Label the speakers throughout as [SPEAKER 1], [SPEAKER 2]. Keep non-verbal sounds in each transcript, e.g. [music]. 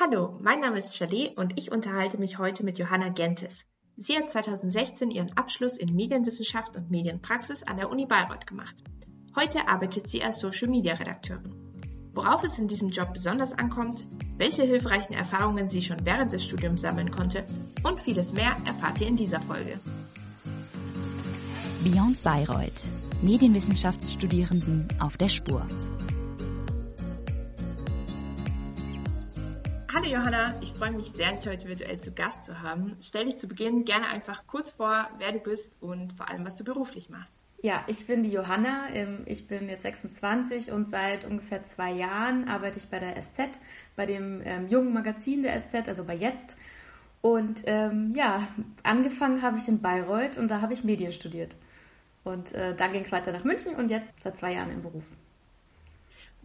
[SPEAKER 1] Hallo, mein Name ist Chalet und ich unterhalte mich heute mit Johanna Gentes. Sie hat 2016 ihren Abschluss in Medienwissenschaft und Medienpraxis an der Uni Bayreuth gemacht. Heute arbeitet sie als Social Media Redakteurin. Worauf es in diesem Job besonders ankommt, welche hilfreichen Erfahrungen sie schon während des Studiums sammeln konnte und vieles mehr erfahrt ihr in dieser Folge.
[SPEAKER 2] Beyond Bayreuth. Medienwissenschaftsstudierenden auf der Spur.
[SPEAKER 1] Hallo Johanna, ich freue mich sehr, dich heute virtuell zu Gast zu haben. Stell dich zu Beginn gerne einfach kurz vor, wer du bist und vor allem, was du beruflich machst.
[SPEAKER 3] Ja, ich bin die Johanna. Ähm, ich bin jetzt 26 und seit ungefähr zwei Jahren arbeite ich bei der SZ, bei dem ähm, jungen Magazin der SZ, also bei Jetzt. Und ähm, ja, angefangen habe ich in Bayreuth und da habe ich Medien studiert. Und äh, dann ging es weiter nach München und jetzt seit zwei Jahren im Beruf.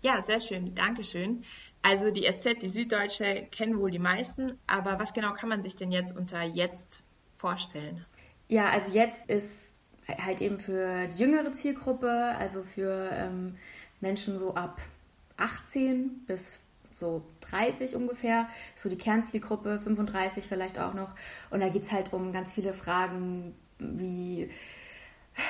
[SPEAKER 1] Ja, sehr schön. Dankeschön. Also die SZ, die Süddeutsche, kennen wohl die meisten, aber was genau kann man sich denn jetzt unter jetzt vorstellen?
[SPEAKER 3] Ja, also jetzt ist halt eben für die jüngere Zielgruppe, also für ähm, Menschen so ab 18 bis so 30 ungefähr, so die Kernzielgruppe, 35 vielleicht auch noch. Und da geht es halt um ganz viele Fragen wie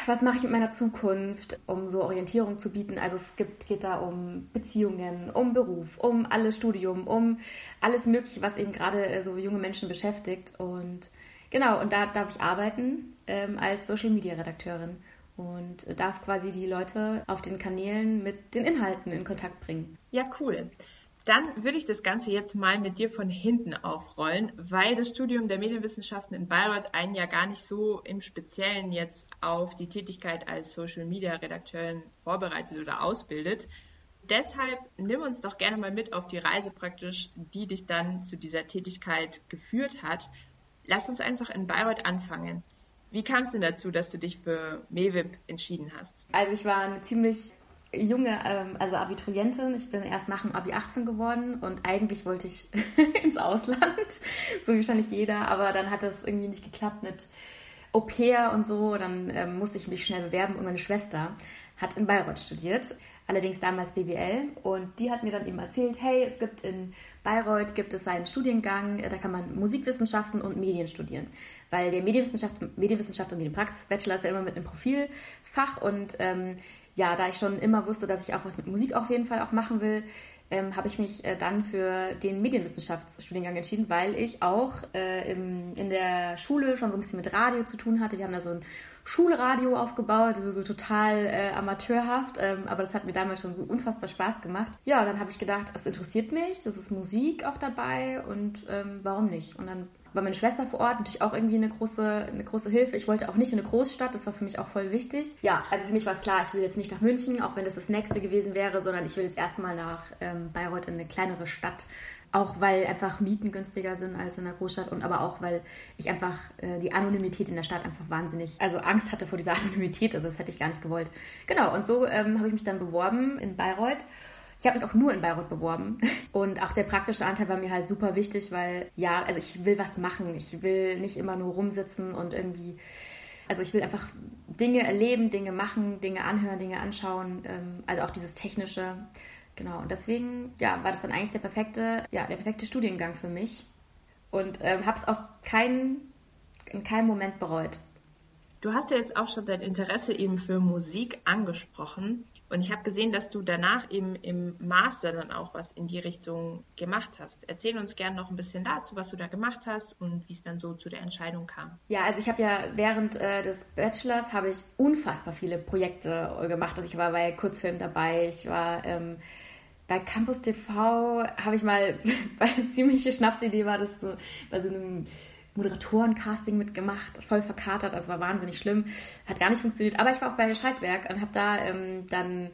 [SPEAKER 3] was mache ich mit meiner Zukunft, um so Orientierung zu bieten. Also es gibt, geht da um Beziehungen, um Beruf, um alles Studium, um alles Mögliche, was eben gerade äh, so junge Menschen beschäftigt. Und genau, und da darf ich arbeiten ähm, als Social Media Redakteurin und darf quasi die Leute auf den Kanälen mit den Inhalten in Kontakt bringen.
[SPEAKER 1] Ja, cool. Dann würde ich das Ganze jetzt mal mit dir von hinten aufrollen, weil das Studium der Medienwissenschaften in Bayreuth einen ja gar nicht so im Speziellen jetzt auf die Tätigkeit als Social Media Redakteurin vorbereitet oder ausbildet. Deshalb nimm uns doch gerne mal mit auf die Reise praktisch, die dich dann zu dieser Tätigkeit geführt hat. Lass uns einfach in Bayreuth anfangen. Wie kam es denn dazu, dass du dich für MEWIP entschieden hast?
[SPEAKER 3] Also ich war eine ziemlich junge, ähm, also Abiturientin. Ich bin erst nach dem Abi 18 geworden und eigentlich wollte ich [laughs] ins Ausland, so wie wahrscheinlich jeder, aber dann hat das irgendwie nicht geklappt mit Au pair und so. Dann ähm, musste ich mich schnell bewerben und meine Schwester hat in Bayreuth studiert, allerdings damals BWL und die hat mir dann eben erzählt, hey, es gibt in Bayreuth gibt es einen Studiengang, da kann man Musikwissenschaften und Medien studieren, weil der Medienwissenschaft, Medienwissenschaft und Medienpraxis Bachelor ist ja immer mit einem Profilfach und ähm, ja, da ich schon immer wusste, dass ich auch was mit Musik auf jeden Fall auch machen will, ähm, habe ich mich äh, dann für den Medienwissenschaftsstudiengang entschieden, weil ich auch äh, im, in der Schule schon so ein bisschen mit Radio zu tun hatte. Wir haben da so ein Schulradio aufgebaut, also so total äh, amateurhaft, ähm, aber das hat mir damals schon so unfassbar Spaß gemacht. Ja, dann habe ich gedacht, es interessiert mich, das ist Musik auch dabei und ähm, warum nicht? Und dann war meine Schwester vor Ort natürlich auch irgendwie eine große, eine große Hilfe. Ich wollte auch nicht in eine Großstadt, das war für mich auch voll wichtig. Ja, also für mich war es klar, ich will jetzt nicht nach München, auch wenn das das nächste gewesen wäre, sondern ich will jetzt erstmal nach ähm, Bayreuth in eine kleinere Stadt. Auch weil einfach Mieten günstiger sind als in der Großstadt und aber auch weil ich einfach äh, die Anonymität in der Stadt einfach wahnsinnig, also Angst hatte vor dieser [laughs] Anonymität, also das hätte ich gar nicht gewollt. Genau, und so ähm, habe ich mich dann beworben in Bayreuth ich habe mich auch nur in Bayreuth beworben. [laughs] Und auch der praktische Anteil war mir halt super wichtig, weil ja, also ich will was machen. Ich will nicht immer nur rumsitzen und irgendwie. Also ich will einfach Dinge erleben, Dinge machen, Dinge anhören, Dinge anschauen. Ähm, also auch dieses technische. Genau. Und deswegen, ja, war das dann eigentlich der perfekte, ja, der perfekte Studiengang für mich. Und ähm, habe es auch kein, in keinem Moment bereut.
[SPEAKER 1] Du hast ja jetzt auch schon dein Interesse eben für Musik angesprochen. Und ich habe gesehen, dass du danach eben im Master dann auch was in die Richtung gemacht hast. Erzähl uns gerne noch ein bisschen dazu, was du da gemacht hast und wie es dann so zu der Entscheidung kam.
[SPEAKER 3] Ja, also ich habe ja während äh, des Bachelors habe ich unfassbar viele Projekte äh, gemacht. Also ich war bei Kurzfilmen dabei, ich war ähm, bei Campus TV habe ich mal, eine [laughs] ziemliche Schnapsidee war, das so bei so einem Moderatoren-Casting mitgemacht, voll verkatert, also war wahnsinnig schlimm, hat gar nicht funktioniert. Aber ich war auch bei Schaltwerk und habe da ähm, dann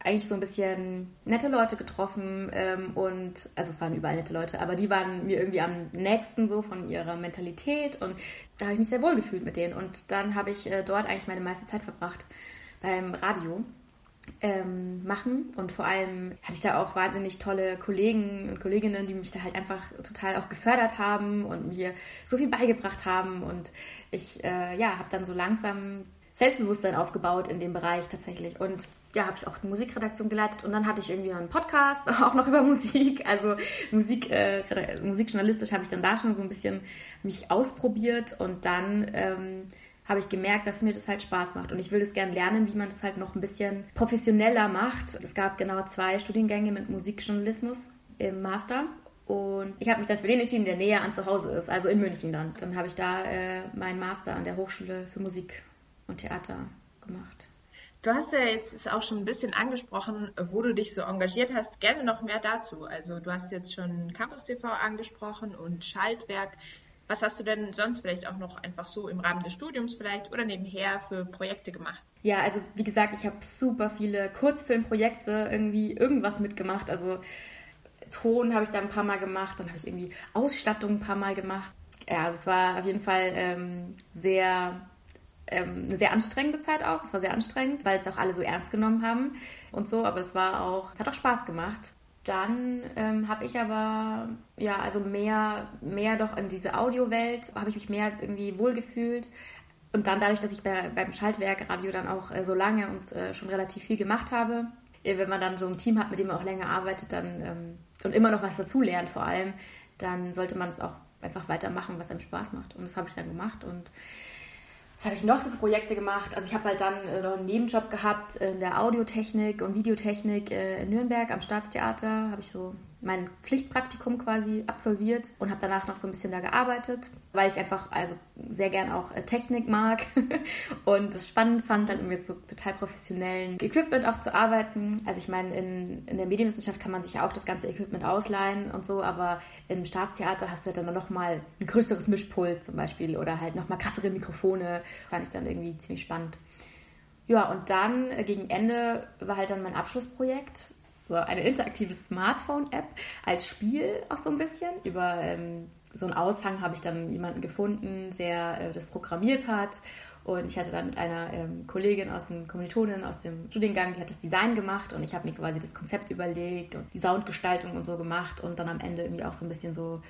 [SPEAKER 3] eigentlich so ein bisschen nette Leute getroffen ähm, und, also es waren überall nette Leute, aber die waren mir irgendwie am nächsten so von ihrer Mentalität und da habe ich mich sehr wohl gefühlt mit denen und dann habe ich äh, dort eigentlich meine meiste Zeit verbracht beim Radio ähm, machen. Und vor allem hatte ich da auch wahnsinnig tolle Kollegen und Kolleginnen, die mich da halt einfach total auch gefördert haben und mir so viel beigebracht haben. Und ich äh, ja, habe dann so langsam Selbstbewusstsein aufgebaut in dem Bereich tatsächlich. Und ja, habe ich auch die Musikredaktion geleitet und dann hatte ich irgendwie einen Podcast, [laughs] auch noch über Musik. Also Musik, äh, musikjournalistisch habe ich dann da schon so ein bisschen mich ausprobiert und dann ähm, habe ich gemerkt, dass mir das halt Spaß macht und ich will das gerne lernen, wie man das halt noch ein bisschen professioneller macht. Es gab genau zwei Studiengänge mit Musikjournalismus im Master und ich habe mich dann für den entschieden, der näher an zu Hause ist, also in München dann. Dann habe ich da äh, meinen Master an der Hochschule für Musik und Theater gemacht.
[SPEAKER 1] Du hast ja jetzt auch schon ein bisschen angesprochen, wo du dich so engagiert hast. Gerne noch mehr dazu. Also du hast jetzt schon Campus TV angesprochen und Schaltwerk. Was hast du denn sonst vielleicht auch noch einfach so im Rahmen des Studiums vielleicht oder nebenher für Projekte gemacht?
[SPEAKER 3] Ja, also wie gesagt, ich habe super viele Kurzfilmprojekte irgendwie irgendwas mitgemacht. Also Ton habe ich da ein paar Mal gemacht, dann habe ich irgendwie Ausstattung ein paar Mal gemacht. Ja, also es war auf jeden Fall ähm, sehr ähm, eine sehr anstrengende Zeit auch. Es war sehr anstrengend, weil es auch alle so ernst genommen haben und so, aber es war auch, hat auch Spaß gemacht. Dann ähm, habe ich aber ja also mehr mehr doch in diese Audiowelt habe ich mich mehr irgendwie wohlgefühlt und dann dadurch, dass ich bei, beim Schaltwerk Radio dann auch äh, so lange und äh, schon relativ viel gemacht habe, wenn man dann so ein Team hat, mit dem man auch länger arbeitet, dann ähm, und immer noch was dazulernt vor allem, dann sollte man es auch einfach weitermachen, was einem Spaß macht. Und das habe ich dann gemacht und was habe ich noch so für Projekte gemacht? Also ich habe halt dann äh, noch einen Nebenjob gehabt in der Audiotechnik und Videotechnik äh, in Nürnberg am Staatstheater. Habe ich so mein Pflichtpraktikum quasi absolviert und habe danach noch so ein bisschen da gearbeitet, weil ich einfach also sehr gern auch äh, Technik mag [laughs] und es spannend fand, dann mit so total professionellen Equipment auch zu arbeiten. Also ich meine, in, in der Medienwissenschaft kann man sich ja auch das ganze Equipment ausleihen und so, aber im Staatstheater hast du dann noch mal ein größeres Mischpult zum Beispiel oder halt noch mal krassere Mikrofone. Fand ich dann irgendwie ziemlich spannend. Ja, und dann äh, gegen Ende war halt dann mein Abschlussprojekt so eine interaktive Smartphone-App als Spiel auch so ein bisschen. Über ähm, so einen Aushang habe ich dann jemanden gefunden, der äh, das programmiert hat. Und ich hatte dann mit einer ähm, Kollegin aus dem Kommilitonin aus dem Studiengang, die hat das Design gemacht und ich habe mir quasi das Konzept überlegt und die Soundgestaltung und so gemacht und dann am Ende irgendwie auch so ein bisschen so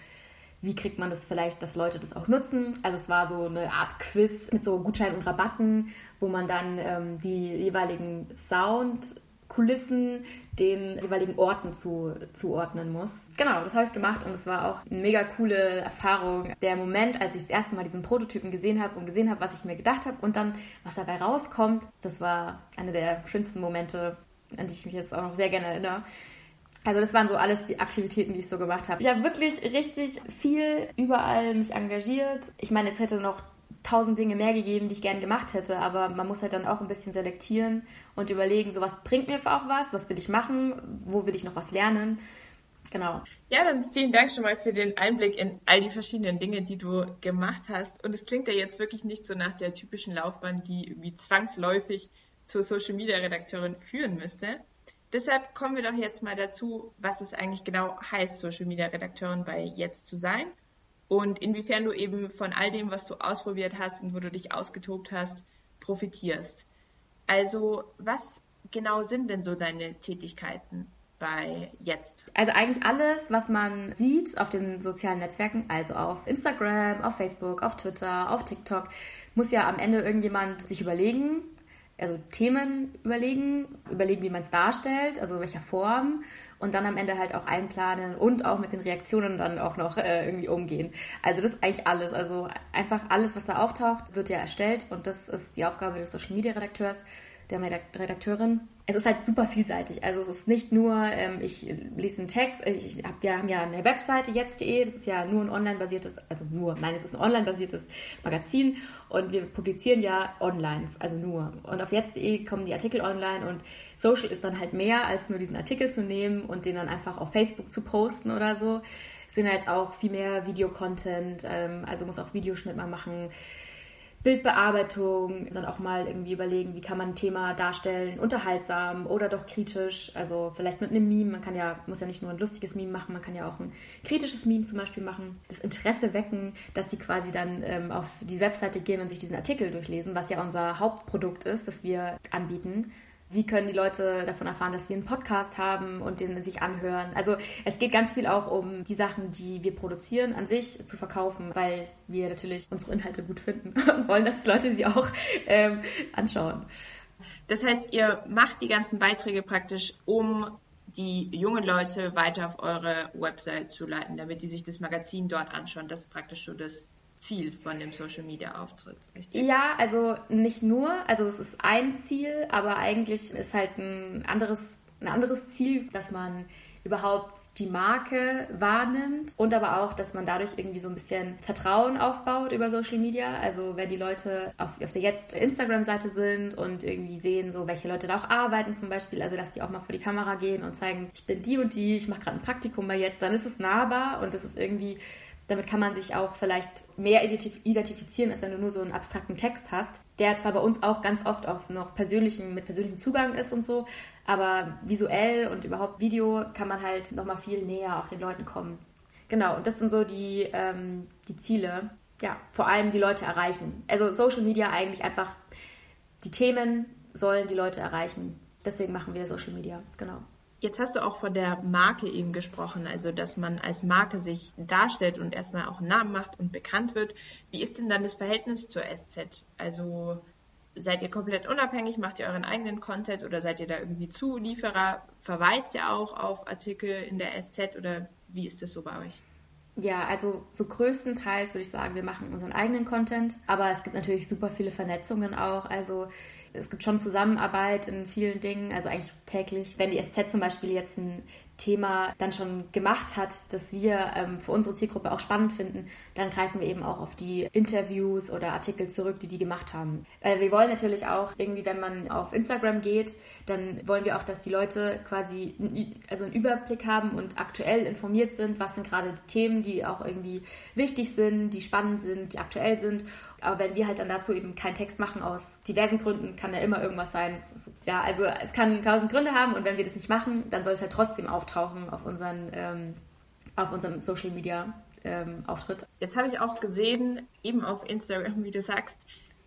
[SPEAKER 3] wie kriegt man das vielleicht, dass Leute das auch nutzen. Also es war so eine Art Quiz mit so Gutscheinen und Rabatten, wo man dann ähm, die jeweiligen Sound Kulissen den jeweiligen Orten zu, zuordnen muss. Genau, das habe ich gemacht und es war auch eine mega coole Erfahrung. Der Moment, als ich das erste Mal diesen Prototypen gesehen habe und gesehen habe, was ich mir gedacht habe und dann, was dabei rauskommt, das war einer der schönsten Momente, an die ich mich jetzt auch noch sehr gerne erinnere. Also das waren so alles die Aktivitäten, die ich so gemacht habe. Ich habe wirklich richtig viel überall mich engagiert. Ich meine, es hätte noch tausend Dinge mehr gegeben, die ich gerne gemacht hätte, aber man muss halt dann auch ein bisschen selektieren und überlegen, so was bringt mir auch was, was will ich machen, wo will ich noch was lernen. Genau.
[SPEAKER 1] Ja, dann vielen Dank schon mal für den Einblick in all die verschiedenen Dinge, die du gemacht hast. Und es klingt ja jetzt wirklich nicht so nach der typischen Laufbahn, die irgendwie zwangsläufig zur Social Media Redakteurin führen müsste. Deshalb kommen wir doch jetzt mal dazu, was es eigentlich genau heißt, Social Media Redakteurin bei Jetzt zu sein und inwiefern du eben von all dem, was du ausprobiert hast und wo du dich ausgetobt hast, profitierst. Also was genau sind denn so deine Tätigkeiten bei jetzt?
[SPEAKER 3] Also eigentlich alles, was man sieht auf den sozialen Netzwerken, also auf Instagram, auf Facebook, auf Twitter, auf TikTok, muss ja am Ende irgendjemand sich überlegen, also Themen überlegen, überlegen, wie man es darstellt, also welcher Form und dann am Ende halt auch einplanen und auch mit den Reaktionen dann auch noch äh, irgendwie umgehen. Also das ist eigentlich alles. Also einfach alles, was da auftaucht, wird ja erstellt und das ist die Aufgabe des Social Media Redakteurs, der Redakteurin es ist halt super vielseitig. Also es ist nicht nur, ähm, ich lese einen Text, ich hab, wir haben ja eine Webseite jetzt.de, das ist ja nur ein online-basiertes, also nur, nein, es ist ein online-basiertes Magazin und wir publizieren ja online, also nur. Und auf jetzt.de kommen die Artikel online und Social ist dann halt mehr als nur diesen Artikel zu nehmen und den dann einfach auf Facebook zu posten oder so. Es sind halt auch viel mehr Videocontent, ähm, also muss auch Videoschnitt mal machen Bildbearbeitung, dann auch mal irgendwie überlegen, wie kann man ein Thema darstellen, unterhaltsam oder doch kritisch. Also vielleicht mit einem Meme. Man kann ja, muss ja nicht nur ein lustiges Meme machen, man kann ja auch ein kritisches Meme zum Beispiel machen. Das Interesse wecken, dass sie quasi dann ähm, auf die Webseite gehen und sich diesen Artikel durchlesen, was ja unser Hauptprodukt ist, das wir anbieten wie können die Leute davon erfahren, dass wir einen Podcast haben und den sich anhören. Also es geht ganz viel auch um die Sachen, die wir produzieren, an sich zu verkaufen, weil wir natürlich unsere Inhalte gut finden [laughs] und wollen, dass Leute sie auch ähm, anschauen.
[SPEAKER 1] Das heißt, ihr macht die ganzen Beiträge praktisch, um die jungen Leute weiter auf eure Website zu leiten, damit die sich das Magazin dort anschauen. Das ist praktisch so das Ziel von dem Social Media Auftritt,
[SPEAKER 3] richtig? Ja, also nicht nur, also es ist ein Ziel, aber eigentlich ist halt ein anderes, ein anderes Ziel, dass man überhaupt die Marke wahrnimmt und aber auch, dass man dadurch irgendwie so ein bisschen Vertrauen aufbaut über Social Media. Also wenn die Leute auf, auf der jetzt Instagram-Seite sind und irgendwie sehen, so welche Leute da auch arbeiten zum Beispiel, also dass die auch mal vor die Kamera gehen und zeigen, ich bin die und die, ich mache gerade ein Praktikum bei jetzt, dann ist es nahbar und es ist irgendwie damit kann man sich auch vielleicht mehr identifizieren, als wenn du nur so einen abstrakten Text hast, der zwar bei uns auch ganz oft auf noch persönlichen, mit persönlichem Zugang ist und so, aber visuell und überhaupt Video kann man halt nochmal viel näher auch den Leuten kommen. Genau, und das sind so die, ähm, die Ziele. Ja, vor allem die Leute erreichen. Also Social Media eigentlich einfach, die Themen sollen die Leute erreichen. Deswegen machen wir Social Media, genau.
[SPEAKER 1] Jetzt hast du auch von der Marke eben gesprochen, also dass man als Marke sich darstellt und erstmal auch einen Namen macht und bekannt wird. Wie ist denn dann das Verhältnis zur SZ? Also seid ihr komplett unabhängig, macht ihr euren eigenen Content oder seid ihr da irgendwie Zulieferer? Verweist ihr auch auf Artikel in der SZ oder wie ist das so bei euch?
[SPEAKER 3] Ja, also so größtenteils würde ich sagen, wir machen unseren eigenen Content, aber es gibt natürlich super viele Vernetzungen auch. Also es gibt schon Zusammenarbeit in vielen Dingen, also eigentlich täglich. Wenn die SZ zum Beispiel jetzt ein Thema dann schon gemacht hat, das wir ähm, für unsere Zielgruppe auch spannend finden, dann greifen wir eben auch auf die Interviews oder Artikel zurück, die die gemacht haben. Weil wir wollen natürlich auch irgendwie, wenn man auf Instagram geht, dann wollen wir auch, dass die Leute quasi also einen Überblick haben und aktuell informiert sind, was sind gerade die Themen, die auch irgendwie wichtig sind, die spannend sind, die aktuell sind aber wenn wir halt dann dazu eben keinen Text machen, aus diversen Gründen, kann ja immer irgendwas sein. Ist, ja, also es kann tausend Gründe haben und wenn wir das nicht machen, dann soll es halt trotzdem auftauchen auf unseren, ähm, auf unserem Social Media ähm, Auftritt.
[SPEAKER 1] Jetzt habe ich auch gesehen, eben auf Instagram, wie du sagst,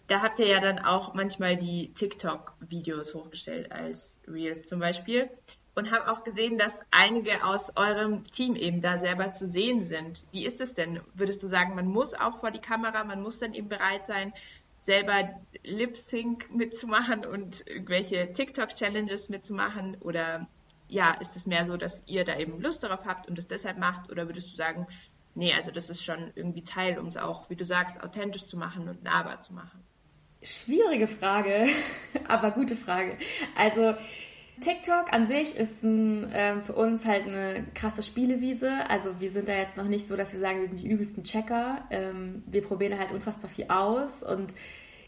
[SPEAKER 1] da habt ihr ja dann auch manchmal die TikTok-Videos hochgestellt als Reels zum Beispiel und habe auch gesehen, dass einige aus eurem Team eben da selber zu sehen sind. Wie ist es denn? Würdest du sagen, man muss auch vor die Kamera, man muss dann eben bereit sein, selber Lip Sync mitzumachen und irgendwelche TikTok-Challenges mitzumachen? Oder ja, ist es mehr so, dass ihr da eben Lust darauf habt und es deshalb macht? Oder würdest du sagen, nee, also das ist schon irgendwie Teil, um es auch, wie du sagst, authentisch zu machen und nahbar zu machen?
[SPEAKER 3] Schwierige Frage, [laughs] aber gute Frage. Also TikTok an sich ist ein, ähm, für uns halt eine krasse Spielewiese. Also wir sind da jetzt noch nicht so, dass wir sagen, wir sind die übelsten Checker. Ähm, wir probieren halt unfassbar viel aus und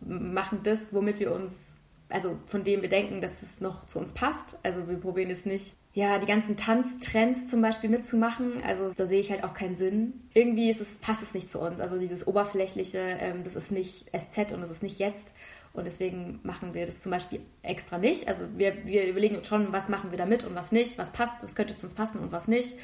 [SPEAKER 3] machen das, womit wir uns, also von dem wir denken, dass es noch zu uns passt. Also wir probieren es nicht, ja, die ganzen Tanztrends zum Beispiel mitzumachen. Also da sehe ich halt auch keinen Sinn. Irgendwie ist es, passt es nicht zu uns. Also dieses Oberflächliche, ähm, das ist nicht SZ und das ist nicht jetzt. Und deswegen machen wir das zum Beispiel extra nicht. Also wir, wir überlegen uns schon, was machen wir damit und was nicht, was passt, was könnte zu uns passen und was nicht.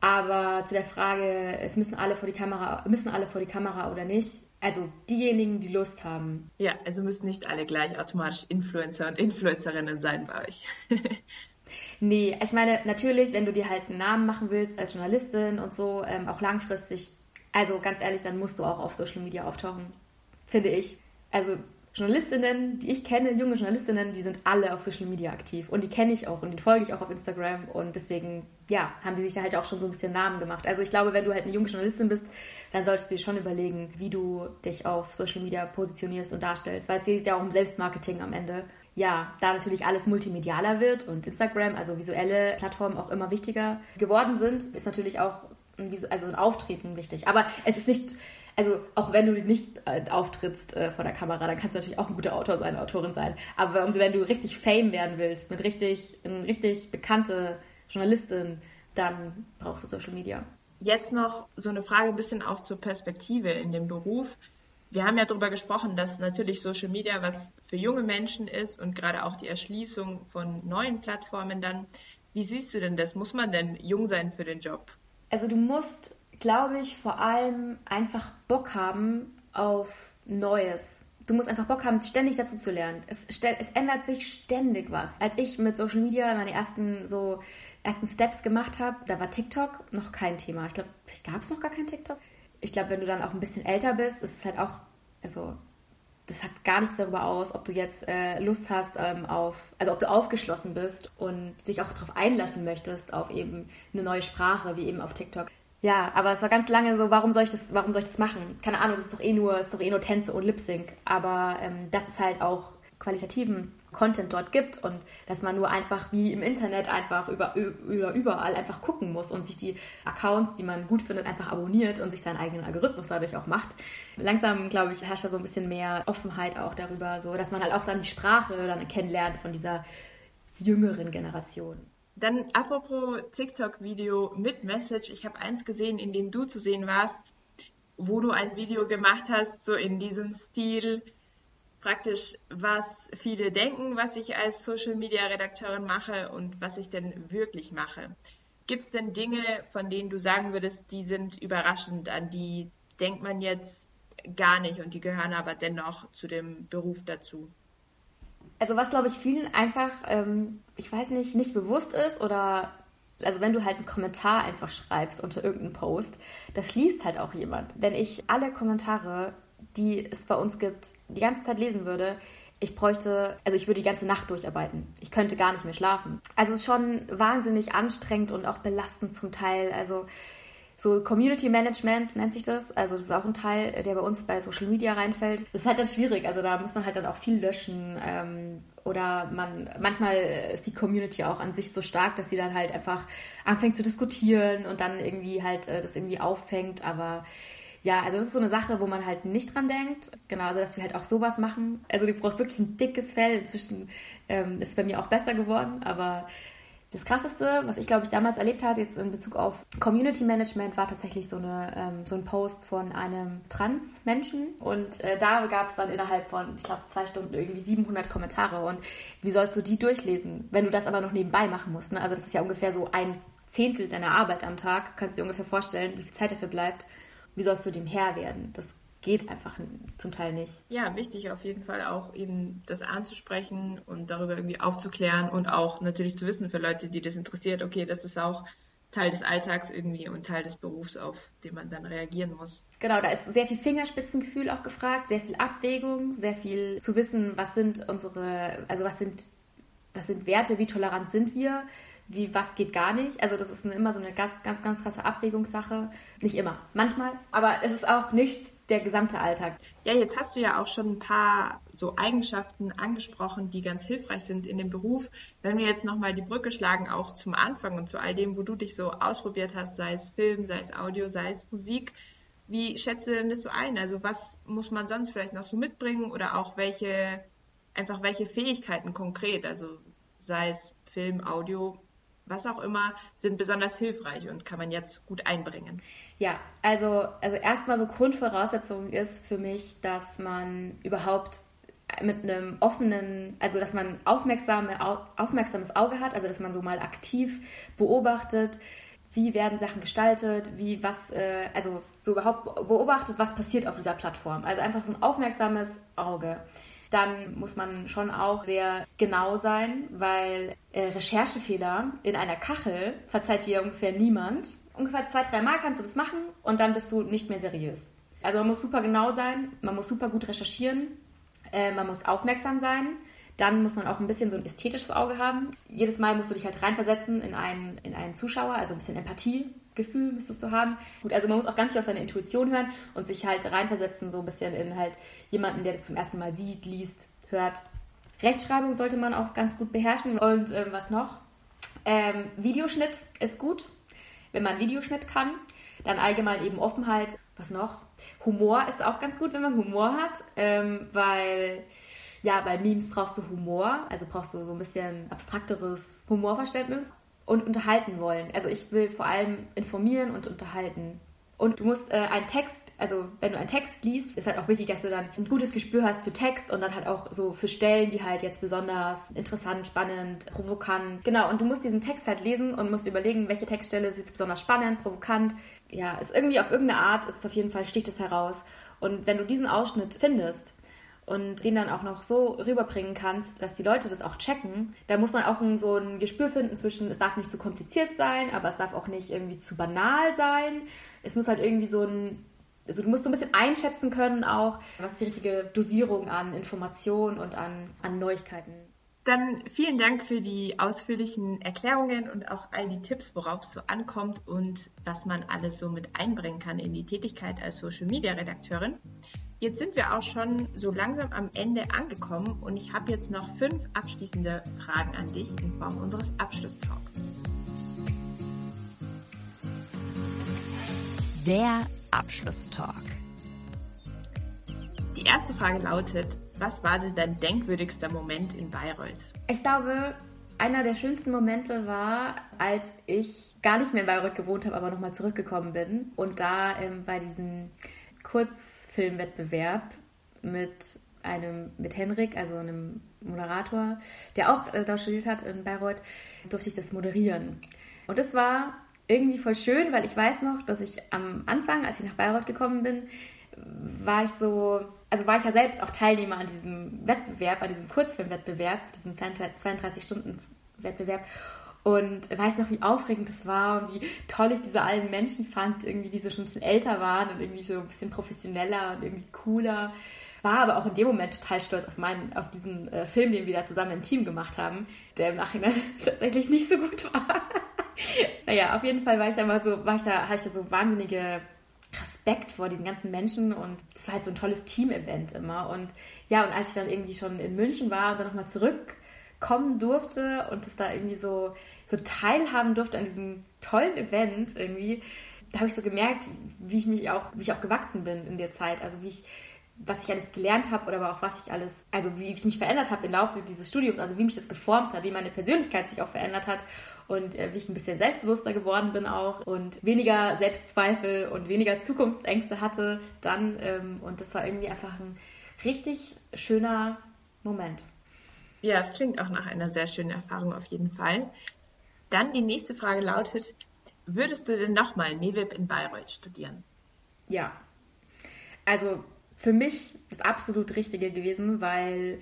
[SPEAKER 3] Aber zu der Frage, es müssen alle vor die Kamera, müssen alle vor die Kamera oder nicht. Also diejenigen, die Lust haben.
[SPEAKER 1] Ja, also müssen nicht alle gleich automatisch Influencer und Influencerinnen sein bei euch. [laughs]
[SPEAKER 3] nee, ich meine, natürlich, wenn du dir halt einen Namen machen willst als Journalistin und so, ähm, auch langfristig, also ganz ehrlich, dann musst du auch auf Social Media auftauchen, finde ich. Also Journalistinnen, die ich kenne, junge Journalistinnen, die sind alle auf Social Media aktiv. Und die kenne ich auch und die folge ich auch auf Instagram. Und deswegen, ja, haben die sich da halt auch schon so ein bisschen Namen gemacht. Also ich glaube, wenn du halt eine junge Journalistin bist, dann solltest du dir schon überlegen, wie du dich auf Social Media positionierst und darstellst. Weil es geht ja auch um Selbstmarketing am Ende. Ja, da natürlich alles multimedialer wird und Instagram, also visuelle Plattformen auch immer wichtiger geworden sind, ist natürlich auch ein, also ein Auftreten wichtig. Aber es ist nicht also auch wenn du nicht äh, auftrittst äh, vor der Kamera, dann kannst du natürlich auch ein guter Autor sein, Autorin sein. Aber wenn du richtig Fame werden willst, mit richtig, eine richtig bekannte Journalistin, dann brauchst du Social Media.
[SPEAKER 1] Jetzt noch so eine Frage ein bisschen auch zur Perspektive in dem Beruf. Wir haben ja darüber gesprochen, dass natürlich Social Media was für junge Menschen ist und gerade auch die Erschließung von neuen Plattformen dann. Wie siehst du denn das? Muss man denn jung sein für den Job?
[SPEAKER 3] Also du musst glaube ich, vor allem einfach Bock haben auf Neues. Du musst einfach Bock haben, ständig dazu zu lernen. Es, es ändert sich ständig was. Als ich mit Social Media meine ersten so ersten Steps gemacht habe, da war TikTok noch kein Thema. Ich glaube, vielleicht gab es noch gar kein TikTok. Ich glaube, wenn du dann auch ein bisschen älter bist, ist es halt auch, also das hat gar nichts darüber aus, ob du jetzt äh, Lust hast ähm, auf, also ob du aufgeschlossen bist und dich auch darauf einlassen möchtest, auf eben eine neue Sprache, wie eben auf TikTok. Ja, aber es war ganz lange so, warum soll ich das, warum soll ich das machen? Keine Ahnung, das ist doch eh nur, ist doch eh nur Tänze und Lip Sync. Aber ähm, das ist halt auch qualitativen Content dort gibt und dass man nur einfach wie im Internet einfach über, über überall einfach gucken muss und sich die Accounts, die man gut findet, einfach abonniert und sich seinen eigenen Algorithmus dadurch auch macht. Langsam, glaube ich, herrscht da so ein bisschen mehr Offenheit auch darüber, so dass man halt auch dann die Sprache dann kennenlernt von dieser jüngeren Generation.
[SPEAKER 1] Dann apropos TikTok-Video mit Message. Ich habe eins gesehen, in dem du zu sehen warst, wo du ein Video gemacht hast, so in diesem Stil, praktisch, was viele denken, was ich als Social Media Redakteurin mache und was ich denn wirklich mache. Gibt es denn Dinge, von denen du sagen würdest, die sind überraschend, an die denkt man jetzt gar nicht und die gehören aber dennoch zu dem Beruf dazu?
[SPEAKER 3] Also was glaube ich vielen einfach, ähm, ich weiß nicht, nicht bewusst ist oder also wenn du halt einen Kommentar einfach schreibst unter irgendeinem Post, das liest halt auch jemand. Wenn ich alle Kommentare die es bei uns gibt, die ganze Zeit lesen würde, ich bräuchte, also ich würde die ganze Nacht durcharbeiten. Ich könnte gar nicht mehr schlafen. Also es ist schon wahnsinnig anstrengend und auch belastend zum Teil. Also so Community Management nennt sich das. Also das ist auch ein Teil, der bei uns bei Social Media reinfällt. Das ist halt dann schwierig. Also da muss man halt dann auch viel löschen. Ähm, oder man, manchmal ist die Community auch an sich so stark, dass sie dann halt einfach anfängt zu diskutieren und dann irgendwie halt äh, das irgendwie auffängt. Aber ja, also das ist so eine Sache, wo man halt nicht dran denkt. Genau, also dass wir halt auch sowas machen. Also du brauchst wirklich ein dickes Fell. Inzwischen ähm, ist es bei mir auch besser geworden, aber das Krasseste, was ich glaube ich damals erlebt habe, jetzt in Bezug auf Community Management, war tatsächlich so, eine, ähm, so ein Post von einem Trans-Menschen. Und äh, da gab es dann innerhalb von, ich glaube, zwei Stunden irgendwie 700 Kommentare. Und wie sollst du die durchlesen, wenn du das aber noch nebenbei machen musst? Ne? Also das ist ja ungefähr so ein Zehntel deiner Arbeit am Tag. Kannst du dir ungefähr vorstellen, wie viel Zeit dafür bleibt wie sollst du dem Herr werden? Das geht einfach zum Teil nicht.
[SPEAKER 1] Ja, wichtig auf jeden Fall auch eben das anzusprechen und darüber irgendwie aufzuklären und auch natürlich zu wissen für Leute, die das interessiert, okay, das ist auch Teil des Alltags irgendwie und Teil des Berufs, auf den man dann reagieren muss.
[SPEAKER 3] Genau, da ist sehr viel Fingerspitzengefühl auch gefragt, sehr viel Abwägung, sehr viel zu wissen, was sind unsere, also was sind, was sind Werte, wie tolerant sind wir, wie was geht gar nicht. Also das ist immer so eine ganz, ganz, ganz krasse Abwägungssache. Nicht immer, manchmal. Aber es ist auch nicht der gesamte Alltag.
[SPEAKER 1] Ja, jetzt hast du ja auch schon ein paar so Eigenschaften angesprochen, die ganz hilfreich sind in dem Beruf. Wenn wir jetzt nochmal die Brücke schlagen, auch zum Anfang und zu all dem, wo du dich so ausprobiert hast, sei es Film, sei es Audio, sei es Musik, wie schätzt du denn das so ein? Also was muss man sonst vielleicht noch so mitbringen oder auch welche, einfach welche Fähigkeiten konkret, also sei es Film, Audio, was auch immer, sind besonders hilfreich und kann man jetzt gut einbringen.
[SPEAKER 3] Ja, also, also erstmal so Grundvoraussetzung ist für mich, dass man überhaupt mit einem offenen, also dass man aufmerksame, aufmerksames Auge hat, also dass man so mal aktiv beobachtet, wie werden Sachen gestaltet, wie was, äh, also so überhaupt beobachtet, was passiert auf dieser Plattform. Also einfach so ein aufmerksames Auge dann muss man schon auch sehr genau sein, weil äh, Recherchefehler in einer Kachel verzeiht dir ungefähr niemand. Ungefähr zwei, drei Mal kannst du das machen und dann bist du nicht mehr seriös. Also man muss super genau sein, man muss super gut recherchieren, äh, man muss aufmerksam sein. Dann muss man auch ein bisschen so ein ästhetisches Auge haben. Jedes Mal musst du dich halt reinversetzen in einen, in einen Zuschauer, also ein bisschen Empathie Gefühl müsstest du haben. Gut, also man muss auch ganz viel auf seine Intuition hören und sich halt reinversetzen, so ein bisschen in halt jemanden, der das zum ersten Mal sieht, liest, hört. Rechtschreibung sollte man auch ganz gut beherrschen. Und ähm, was noch? Ähm, Videoschnitt ist gut, wenn man Videoschnitt kann. Dann allgemein eben Offenheit. Was noch? Humor ist auch ganz gut, wenn man Humor hat, ähm, weil ja, bei Memes brauchst du Humor, also brauchst du so ein bisschen abstrakteres Humorverständnis und unterhalten wollen. Also ich will vor allem informieren und unterhalten. Und du musst äh, einen Text, also wenn du einen Text liest, ist halt auch wichtig, dass du dann ein gutes Gespür hast für Text und dann halt auch so für Stellen, die halt jetzt besonders interessant, spannend, provokant. Genau, und du musst diesen Text halt lesen und musst überlegen, welche Textstelle ist jetzt besonders spannend, provokant. Ja, ist irgendwie auf irgendeine Art, ist es auf jeden Fall, sticht es heraus. Und wenn du diesen Ausschnitt findest, und den dann auch noch so rüberbringen kannst, dass die Leute das auch checken, da muss man auch so ein Gespür finden zwischen, es darf nicht zu kompliziert sein, aber es darf auch nicht irgendwie zu banal sein. Es muss halt irgendwie so ein also du musst so ein bisschen einschätzen können auch, was die richtige Dosierung an Informationen und an, an Neuigkeiten.
[SPEAKER 1] Dann vielen Dank für die ausführlichen Erklärungen und auch all die Tipps, worauf es so ankommt und was man alles so mit einbringen kann in die Tätigkeit als Social Media Redakteurin. Jetzt sind wir auch schon so langsam am Ende angekommen und ich habe jetzt noch fünf abschließende Fragen an dich in Form unseres Abschlusstalks.
[SPEAKER 2] Der Abschlusstalk.
[SPEAKER 1] Die erste Frage lautet, was war denn dein denkwürdigster Moment in Bayreuth?
[SPEAKER 3] Ich glaube, einer der schönsten Momente war, als ich gar nicht mehr in Bayreuth gewohnt habe, aber nochmal zurückgekommen bin und da ähm, bei diesem Kurzfilmwettbewerb mit einem, mit Henrik, also einem Moderator, der auch äh, da studiert hat in Bayreuth, durfte ich das moderieren. Und das war irgendwie voll schön, weil ich weiß noch, dass ich am Anfang, als ich nach Bayreuth gekommen bin, war ich so, also war ich ja selbst auch Teilnehmer an diesem Wettbewerb, an diesem Kurzfilmwettbewerb, diesem 32-Stunden-Wettbewerb und weiß noch, wie aufregend das war und wie toll ich diese alten Menschen fand, irgendwie, die so schon ein bisschen älter waren und irgendwie so ein bisschen professioneller und irgendwie cooler. War aber auch in dem Moment total stolz auf meinen, auf diesen äh, Film, den wir da zusammen im Team gemacht haben, der im Nachhinein [laughs] tatsächlich nicht so gut war [laughs] naja, auf jeden Fall war ich da mal so, war ich da, hatte ich da so wahnsinnige Respekt vor diesen ganzen Menschen und das war halt so ein tolles Team-Event immer. Und ja, und als ich dann irgendwie schon in München war und dann nochmal zurückkommen durfte und das da irgendwie so, so teilhaben durfte an diesem tollen Event irgendwie, da habe ich so gemerkt, wie ich mich auch, wie ich auch gewachsen bin in der Zeit. Also wie ich, was ich alles gelernt habe oder aber auch was ich alles, also wie ich mich verändert habe im Laufe dieses Studiums, also wie mich das geformt hat, wie meine Persönlichkeit sich auch verändert hat und äh, wie ich ein bisschen selbstbewusster geworden bin auch und weniger Selbstzweifel und weniger Zukunftsängste hatte dann. Ähm, und das war irgendwie einfach ein richtig schöner Moment.
[SPEAKER 1] Ja, es klingt auch nach einer sehr schönen Erfahrung auf jeden Fall. Dann die nächste Frage lautet, würdest du denn nochmal MEWIP in Bayreuth studieren?
[SPEAKER 3] Ja. Also für mich das absolut Richtige gewesen, weil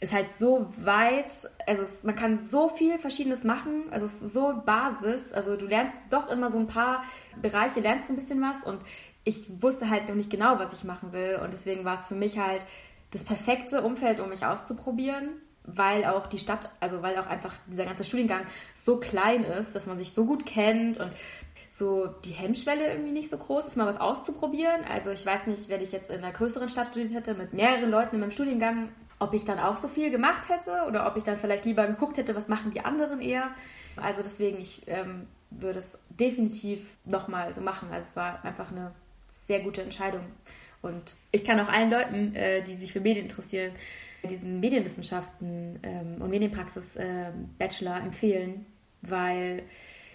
[SPEAKER 3] ist halt so weit, also es, man kann so viel Verschiedenes machen, also es ist so Basis, also du lernst doch immer so ein paar Bereiche, lernst ein bisschen was und ich wusste halt noch nicht genau, was ich machen will und deswegen war es für mich halt das perfekte Umfeld, um mich auszuprobieren, weil auch die Stadt, also weil auch einfach dieser ganze Studiengang so klein ist, dass man sich so gut kennt und so die Hemmschwelle irgendwie nicht so groß ist, mal was auszuprobieren. Also ich weiß nicht, wenn ich jetzt in einer größeren Stadt studiert hätte, mit mehreren Leuten in meinem Studiengang, ob ich dann auch so viel gemacht hätte oder ob ich dann vielleicht lieber geguckt hätte, was machen die anderen eher. Also deswegen, ich ähm, würde es definitiv nochmal so machen. Also es war einfach eine sehr gute Entscheidung. Und ich kann auch allen Leuten, äh, die sich für Medien interessieren, diesen Medienwissenschaften ähm, und Medienpraxis äh, Bachelor empfehlen, weil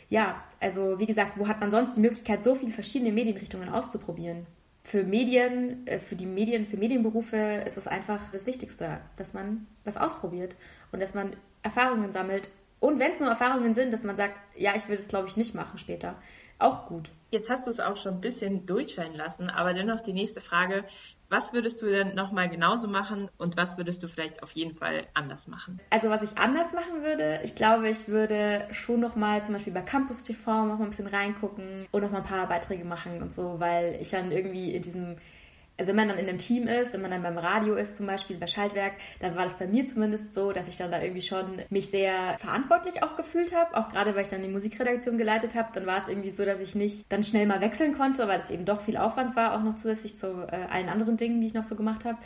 [SPEAKER 3] ja, also wie gesagt, wo hat man sonst die Möglichkeit, so viele verschiedene Medienrichtungen auszuprobieren? für Medien, äh, für die Medien, für Medienberufe ist es einfach das Wichtigste, dass man das ausprobiert und dass man Erfahrungen sammelt. Und wenn es nur Erfahrungen sind, dass man sagt, ja, ich will das glaube ich nicht machen später. Auch gut.
[SPEAKER 1] Jetzt hast du es auch schon ein bisschen durchscheinen lassen, aber dennoch die nächste Frage, was würdest du denn nochmal genauso machen und was würdest du vielleicht auf jeden Fall anders machen?
[SPEAKER 3] Also was ich anders machen würde, ich glaube, ich würde schon nochmal zum Beispiel bei Campus TV noch mal ein bisschen reingucken und nochmal ein paar Beiträge machen und so, weil ich dann irgendwie in diesem also wenn man dann in einem Team ist, wenn man dann beim Radio ist zum Beispiel, bei Schaltwerk, dann war das bei mir zumindest so, dass ich dann da irgendwie schon mich sehr verantwortlich auch gefühlt habe. Auch gerade, weil ich dann die Musikredaktion geleitet habe, dann war es irgendwie so, dass ich nicht dann schnell mal wechseln konnte, weil es eben doch viel Aufwand war, auch noch zusätzlich zu äh, allen anderen Dingen, die ich noch so gemacht habe.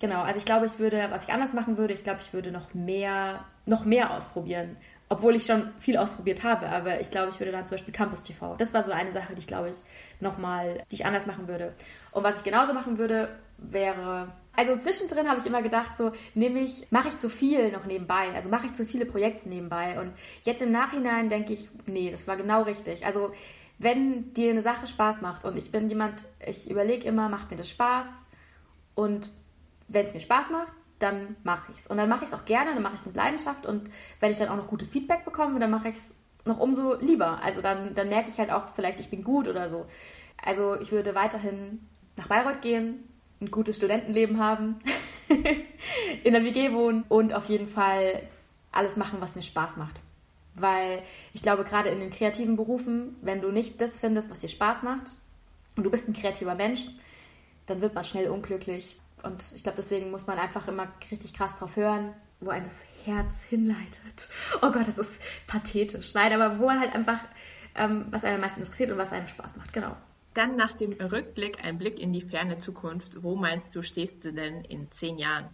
[SPEAKER 3] Genau, also ich glaube, ich würde, was ich anders machen würde, ich glaube, ich würde noch mehr, noch mehr ausprobieren obwohl ich schon viel ausprobiert habe, aber ich glaube, ich würde dann zum Beispiel Campus TV. Das war so eine Sache, die ich glaube ich nochmal, die ich anders machen würde. Und was ich genauso machen würde, wäre, also zwischendrin habe ich immer gedacht, so nehme ich, mache ich zu viel noch nebenbei, also mache ich zu viele Projekte nebenbei. Und jetzt im Nachhinein denke ich, nee, das war genau richtig. Also wenn dir eine Sache Spaß macht und ich bin jemand, ich überlege immer, macht mir das Spaß und wenn es mir Spaß macht, dann mache ich es. Und dann mache ich es auch gerne, dann mache ich es mit Leidenschaft und wenn ich dann auch noch gutes Feedback bekomme, dann mache ich es noch umso lieber. Also dann, dann merke ich halt auch vielleicht, ich bin gut oder so. Also ich würde weiterhin nach Bayreuth gehen, ein gutes Studentenleben haben, [laughs] in der WG wohnen und auf jeden Fall alles machen, was mir Spaß macht. Weil ich glaube, gerade in den kreativen Berufen, wenn du nicht das findest, was dir Spaß macht, und du bist ein kreativer Mensch, dann wird man schnell unglücklich. Und ich glaube, deswegen muss man einfach immer richtig krass drauf hören, wo ein das Herz hinleitet. Oh Gott, das ist pathetisch. Nein, aber wo man halt einfach, ähm, was einen am meisten interessiert und was einem Spaß macht, genau.
[SPEAKER 1] Dann nach dem Rückblick ein Blick in die ferne Zukunft. Wo meinst du, stehst du denn in zehn Jahren?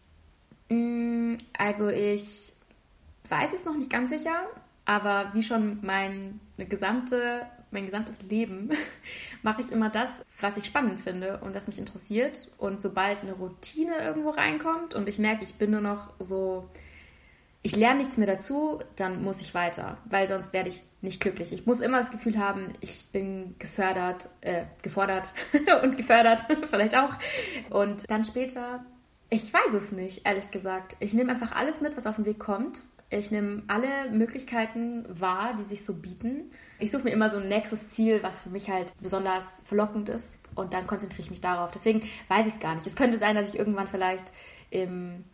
[SPEAKER 3] Mm, also ich weiß es noch nicht ganz sicher, aber wie schon mein gesamte, mein gesamtes Leben [laughs] mache ich immer das, was ich spannend finde und was mich interessiert. Und sobald eine Routine irgendwo reinkommt und ich merke, ich bin nur noch so ich lerne nichts mehr dazu, dann muss ich weiter, weil sonst werde ich nicht glücklich. Ich muss immer das Gefühl haben, ich bin gefördert, äh, gefordert [laughs] und gefördert, [laughs] vielleicht auch. Und dann später, ich weiß es nicht, ehrlich gesagt. Ich nehme einfach alles mit, was auf den Weg kommt. Ich nehme alle Möglichkeiten wahr, die sich so bieten. Ich suche mir immer so ein nächstes Ziel, was für mich halt besonders verlockend ist. Und dann konzentriere ich mich darauf. Deswegen weiß ich es gar nicht. Es könnte sein, dass ich irgendwann vielleicht im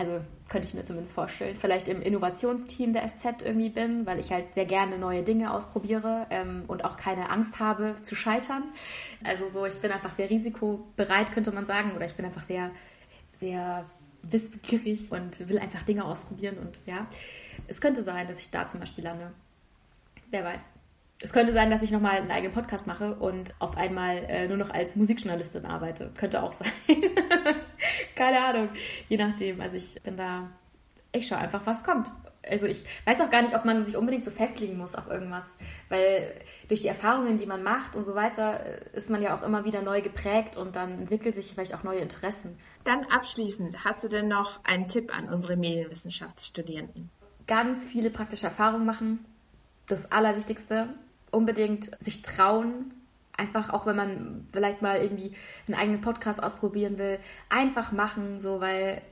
[SPEAKER 3] also könnte ich mir zumindest vorstellen, vielleicht im Innovationsteam der SZ irgendwie bin, weil ich halt sehr gerne neue Dinge ausprobiere ähm, und auch keine Angst habe zu scheitern. Also so, ich bin einfach sehr risikobereit, könnte man sagen, oder ich bin einfach sehr, sehr wissbegierig und will einfach Dinge ausprobieren und ja, es könnte sein, dass ich da zum Beispiel lande. Wer weiß. Es könnte sein, dass ich nochmal einen eigenen Podcast mache und auf einmal äh, nur noch als Musikjournalistin arbeite. Könnte auch sein. [laughs] Keine Ahnung. Je nachdem. Also ich bin da, ich schaue einfach, was kommt. Also ich weiß auch gar nicht, ob man sich unbedingt so festlegen muss auf irgendwas. Weil durch die Erfahrungen, die man macht und so weiter, äh, ist man ja auch immer wieder neu geprägt und dann entwickelt sich vielleicht auch neue Interessen.
[SPEAKER 1] Dann abschließend, hast du denn noch einen Tipp an unsere Medienwissenschaftsstudierenden?
[SPEAKER 3] Ganz viele praktische Erfahrungen machen. Das Allerwichtigste unbedingt sich trauen, einfach auch wenn man vielleicht mal irgendwie einen eigenen Podcast ausprobieren will, einfach machen, so weil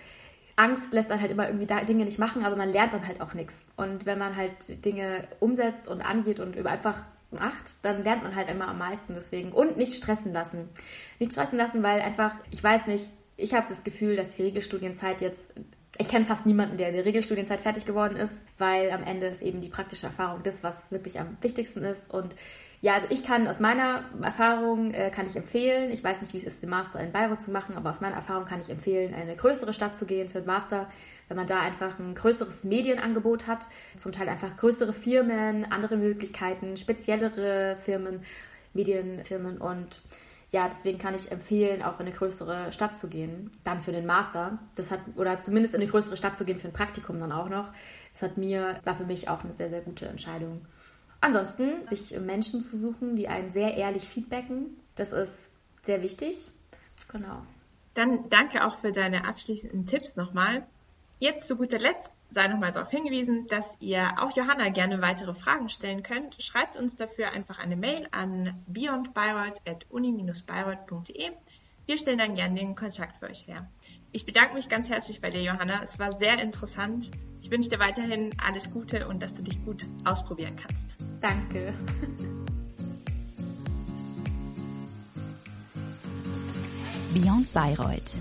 [SPEAKER 3] Angst lässt dann halt immer irgendwie Dinge nicht machen, aber man lernt dann halt auch nichts. Und wenn man halt Dinge umsetzt und angeht und über einfach macht, dann lernt man halt immer am meisten deswegen. Und nicht stressen lassen. Nicht stressen lassen, weil einfach, ich weiß nicht, ich habe das Gefühl, dass die Regelstudienzeit jetzt ich kenne fast niemanden, der in der Regelstudienzeit fertig geworden ist, weil am Ende ist eben die praktische Erfahrung das, was wirklich am wichtigsten ist. Und ja, also ich kann aus meiner Erfahrung äh, kann ich empfehlen, ich weiß nicht, wie es ist, den Master in Bayreuth zu machen, aber aus meiner Erfahrung kann ich empfehlen, eine größere Stadt zu gehen für den Master, wenn man da einfach ein größeres Medienangebot hat, zum Teil einfach größere Firmen, andere Möglichkeiten, speziellere Firmen, Medienfirmen und ja, deswegen kann ich empfehlen, auch in eine größere Stadt zu gehen, dann für den Master. Das hat, oder zumindest in eine größere Stadt zu gehen für ein Praktikum dann auch noch. Das hat mir, war für mich auch eine sehr, sehr gute Entscheidung. Ansonsten, sich Menschen zu suchen, die einen sehr ehrlich feedbacken, das ist sehr wichtig. Genau.
[SPEAKER 1] Dann danke auch für deine abschließenden Tipps nochmal. Jetzt zu guter Letzt sei nochmal darauf hingewiesen, dass ihr auch Johanna gerne weitere Fragen stellen könnt. Schreibt uns dafür einfach eine Mail an beyondbayreuth.uni-bayreuth.de. Wir stellen dann gerne den Kontakt für euch her. Ich bedanke mich ganz herzlich bei dir, Johanna. Es war sehr interessant. Ich wünsche dir weiterhin alles Gute und dass du dich gut ausprobieren kannst.
[SPEAKER 3] Danke.
[SPEAKER 2] Beyond Bayreuth